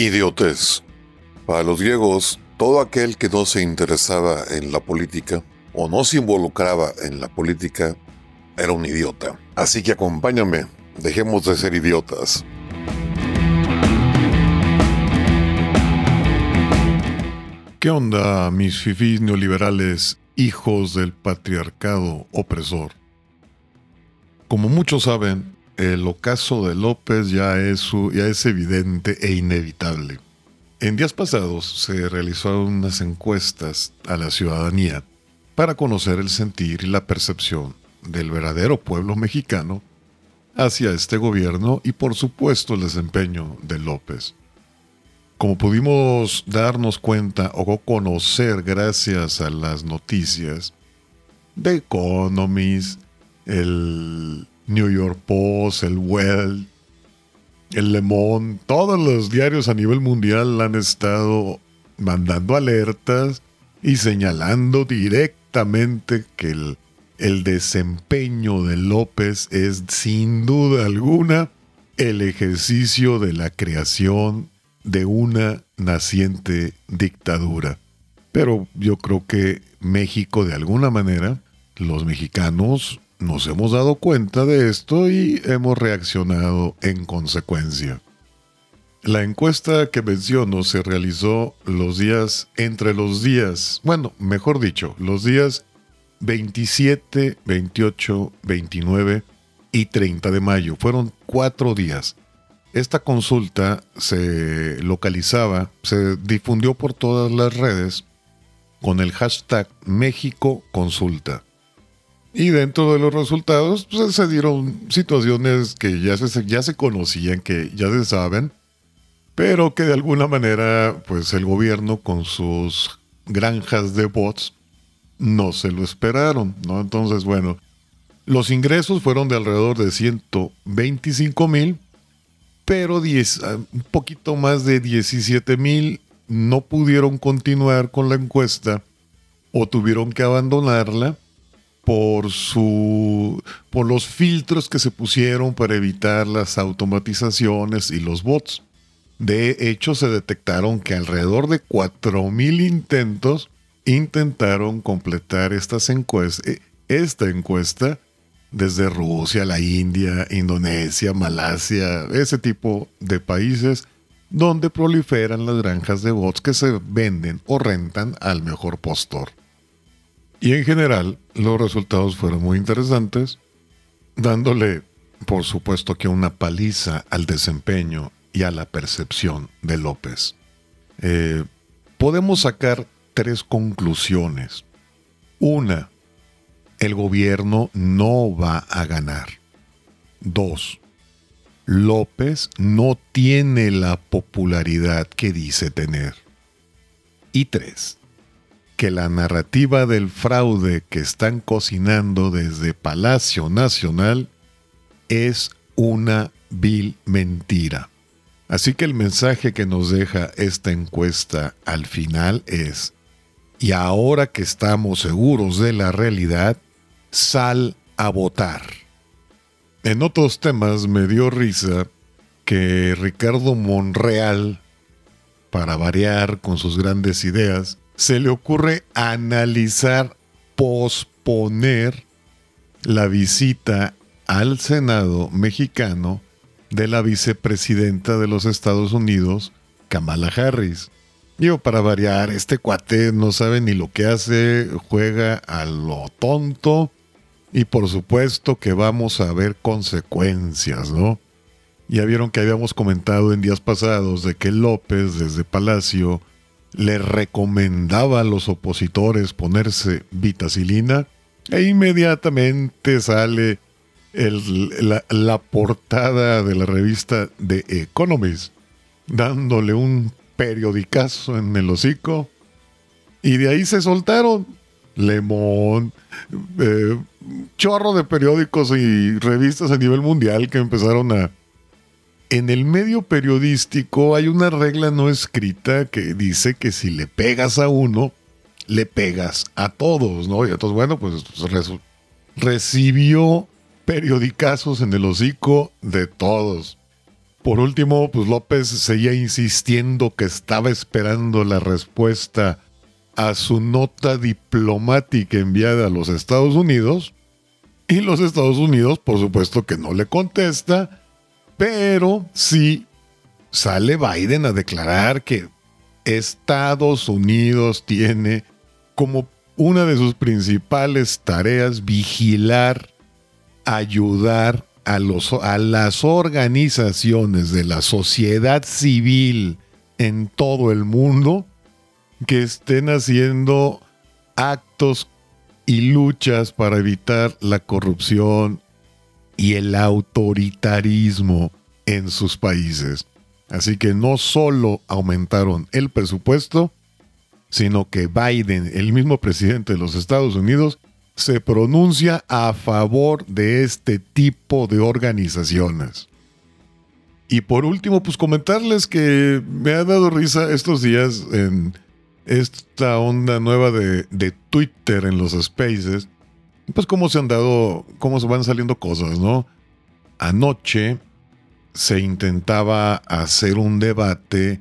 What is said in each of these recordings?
Idiotez. Para los griegos, todo aquel que no se interesaba en la política o no se involucraba en la política era un idiota. Así que acompáñame, dejemos de ser idiotas. ¿Qué onda, mis fifís neoliberales, hijos del patriarcado opresor? Como muchos saben, el ocaso de López ya es, ya es evidente e inevitable. En días pasados se realizaron unas encuestas a la ciudadanía para conocer el sentir y la percepción del verdadero pueblo mexicano hacia este gobierno y por supuesto el desempeño de López. Como pudimos darnos cuenta o conocer gracias a las noticias de Economist, el New York Post, el Well, el Le Monde, todos los diarios a nivel mundial han estado mandando alertas y señalando directamente que el, el desempeño de López es sin duda alguna el ejercicio de la creación de una naciente dictadura. Pero yo creo que México de alguna manera, los mexicanos nos hemos dado cuenta de esto y hemos reaccionado en consecuencia. La encuesta que menciono se realizó los días, entre los días, bueno, mejor dicho, los días 27, 28, 29 y 30 de mayo. Fueron cuatro días. Esta consulta se localizaba, se difundió por todas las redes con el hashtag México Consulta. Y dentro de los resultados pues, se dieron situaciones que ya se, ya se conocían, que ya se saben, pero que de alguna manera pues el gobierno con sus granjas de bots no se lo esperaron, ¿no? Entonces, bueno, los ingresos fueron de alrededor de 125 mil pero 10, ah, un poquito más de 17 mil no pudieron continuar con la encuesta o tuvieron que abandonarla por, su, por los filtros que se pusieron para evitar las automatizaciones y los bots. De hecho, se detectaron que alrededor de 4.000 intentos intentaron completar eh, esta encuesta desde Rusia, la India, Indonesia, Malasia, ese tipo de países donde proliferan las granjas de bots que se venden o rentan al mejor postor. Y en general, los resultados fueron muy interesantes, dándole, por supuesto, que una paliza al desempeño y a la percepción de López. Eh, podemos sacar tres conclusiones. Una, el gobierno no va a ganar. 2. López no tiene la popularidad que dice tener. Y 3. Que la narrativa del fraude que están cocinando desde Palacio Nacional es una vil mentira. Así que el mensaje que nos deja esta encuesta al final es, y ahora que estamos seguros de la realidad, sal a votar. En otros temas me dio risa que Ricardo Monreal, para variar con sus grandes ideas, se le ocurre analizar, posponer la visita al Senado mexicano de la vicepresidenta de los Estados Unidos, Kamala Harris. Yo, para variar, este cuate no sabe ni lo que hace, juega a lo tonto y por supuesto que vamos a ver consecuencias, ¿no? Ya vieron que habíamos comentado en días pasados de que López desde Palacio le recomendaba a los opositores ponerse vitacilina e inmediatamente sale la, portada de la revista The Economist dándole un periodicazo en el hocico y de ahí se soltaron Lemón, eh, chorro de periódicos y revistas a nivel mundial que empezaron a... En el medio periodístico hay una regla no escrita que dice que si le pegas a uno, le pegas a todos, ¿no? Y entonces, bueno, pues recibió periodicazos en el hocico de todos. por último, pues López seguía insistiendo que estaba esperando la respuesta a su nota diplomática enviada a los Estados Unidos. Y los Estados Unidos, por supuesto que no le contesta, pero sí sale Biden a declarar que Estados Unidos tiene como una de sus principales tareas vigilar, ayudar a, los, a las organizaciones de la sociedad civil en todo el mundo que estén haciendo actos y luchas para evitar la corrupción y el autoritarismo en sus países. Así que no solo aumentaron el presupuesto, sino que Biden, el mismo presidente de los Estados Unidos, se pronuncia a favor de este tipo de organizaciones. Y por último, pues comentarles que me ha dado risa estos días en esta onda nueva de, de Twitter en los spaces, pues cómo se han dado, cómo se van saliendo cosas, ¿no? Anoche se intentaba hacer un debate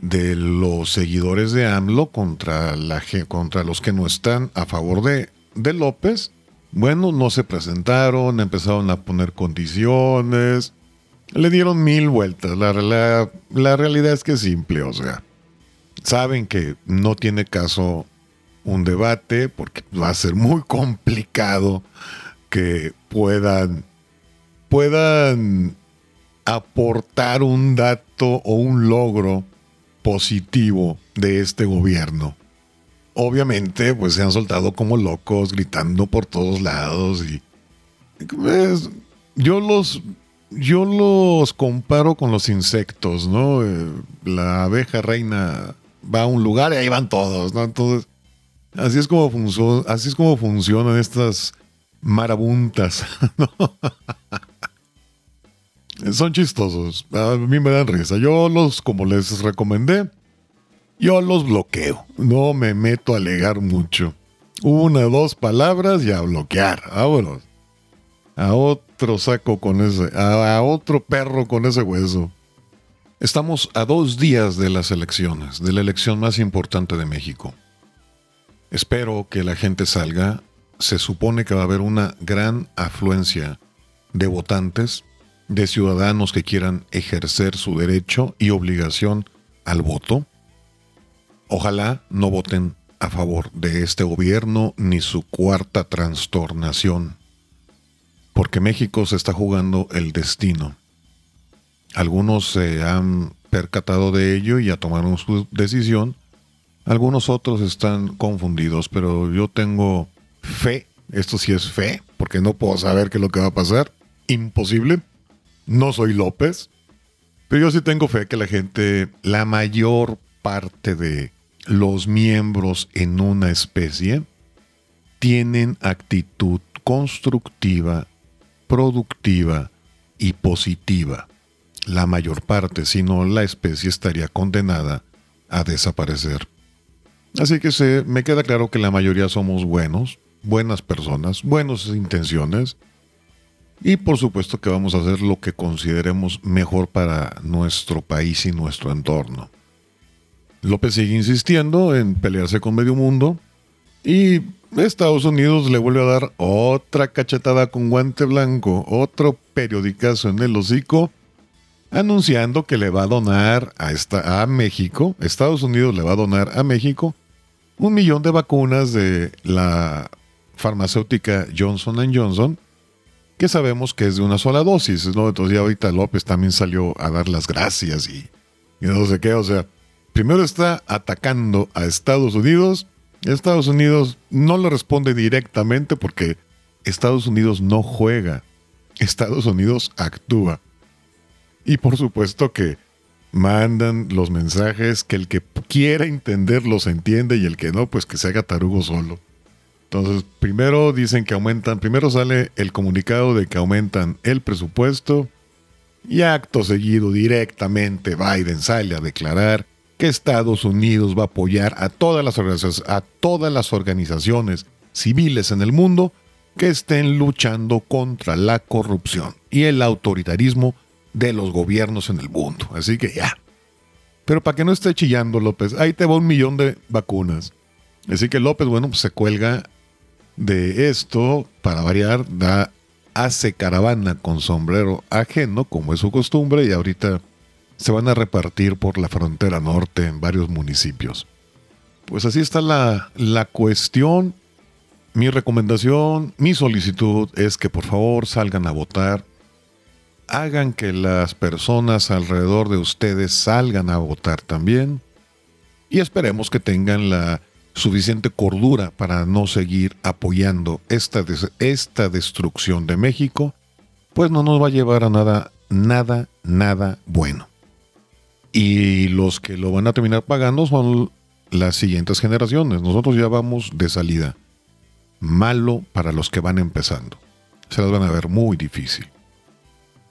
de los seguidores de AMLO contra, la, contra los que no están a favor de, de López. Bueno, no se presentaron, empezaron a poner condiciones, le dieron mil vueltas. La, la, la realidad es que es simple, o sea, saben que no tiene caso un debate porque va a ser muy complicado que puedan puedan aportar un dato o un logro positivo de este gobierno. Obviamente, pues se han soltado como locos, gritando por todos lados y yo los yo los comparo con los insectos, ¿no? Eh, la abeja reina va a un lugar y ahí van todos, ¿no? Entonces, así es como funcionan estas marabuntas. Son chistosos. A mí me dan risa. Yo los, como les recomendé, yo los bloqueo. No me meto a alegar mucho. Una, dos palabras y a bloquear. Vámonos. A otro saco con ese. A, otro perro con ese hueso. Estamos a dos días de las elecciones, de la elección más importante de México. Espero que la gente salga. Se supone que va a haber una gran afluencia de votantes de ciudadanos que quieran ejercer su derecho y obligación al voto. Ojalá no voten a favor de este gobierno ni su cuarta trastornación, porque México se está jugando el destino. Algunos se han percatado de ello y ya tomaron su decisión, algunos otros están confundidos, pero yo tengo fe, esto sí es fe, porque no puedo saber qué es lo que va a pasar, imposible no soy López, pero yo sí tengo fe que la gente, la mayor parte de los miembros en una especie, tienen actitud constructiva, productiva y positiva. La mayor parte, si no, la especie estaría condenada a desaparecer. Así que se, me queda claro que la mayoría somos buenos, buenas personas, buenas intenciones, y por supuesto que vamos a hacer lo que consideremos mejor para nuestro país y nuestro entorno. López sigue insistiendo en pelearse con medio mundo y Estados Unidos le vuelve a dar otra cachetada con guante blanco, otro periodicazo en el hocico, anunciando que le va a donar a, México, Estados Unidos le va a donar a México un millón de vacunas de la farmacéutica Johnson Johnson que sabemos que es de una sola dosis, ¿no? Entonces ya ahorita López también salió a dar las gracias y, no sé qué, o sea, primero está atacando a Estados Unidos, Estados Unidos no le responde directamente porque Estados Unidos no juega, Estados Unidos actúa. Y por supuesto que mandan los mensajes que el que quiera entender los entiende y el que no, pues que se haga tarugo solo. Entonces, primero dicen que aumentan, primero sale el comunicado de que aumentan el presupuesto y acto seguido directamente Biden sale a declarar que Estados Unidos va a apoyar a todas las organizaciones, a todas las organizaciones civiles en el mundo que estén luchando contra la corrupción y el autoritarismo de los gobiernos en el mundo. Así que ya. Pero para que no esté chillando López, ahí te va un millón de vacunas. Así que López, bueno, pues se cuelga de esto, para variar, da, hace caravana con sombrero ajeno, como es su costumbre, y ahorita se van a repartir por la frontera norte en varios municipios. Pues así está la, la cuestión. Mi recomendación, mi solicitud es que por favor salgan a votar. Hagan que las personas alrededor de ustedes salgan a votar también. Y esperemos que tengan la suficiente cordura para no seguir apoyando esta, esta destrucción de México, pues no nos va a llevar a nada, nada, nada bueno. Y los que lo van a terminar pagando son las siguientes generaciones. Nosotros ya vamos de salida. Malo para los que van empezando. Se las van a ver muy difícil.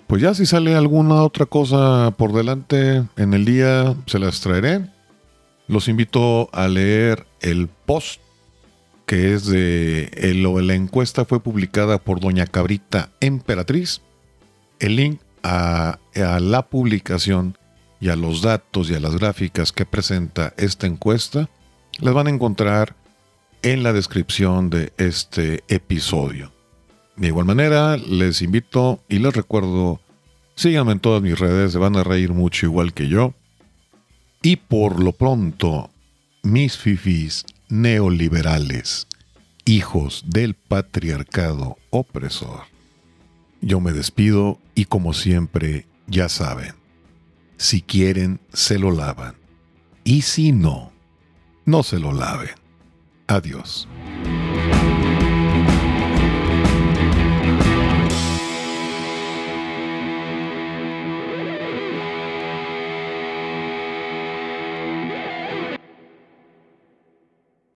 Pues ya si sale alguna otra cosa por delante en el día, se las traeré. Los invito a leer el post que es de la encuesta fue publicada por Doña Cabrita Emperatriz. El link a, a la publicación y a los datos y a las gráficas que presenta esta encuesta las van a encontrar en la descripción de este episodio. De igual manera, les invito y les recuerdo, síganme en todas mis redes, se van a reír mucho igual que yo. Y por lo pronto, mis fifis neoliberales, hijos del patriarcado opresor. Yo me despido y como siempre, ya saben, si quieren, se lo lavan. Y si no, no se lo laven. Adiós.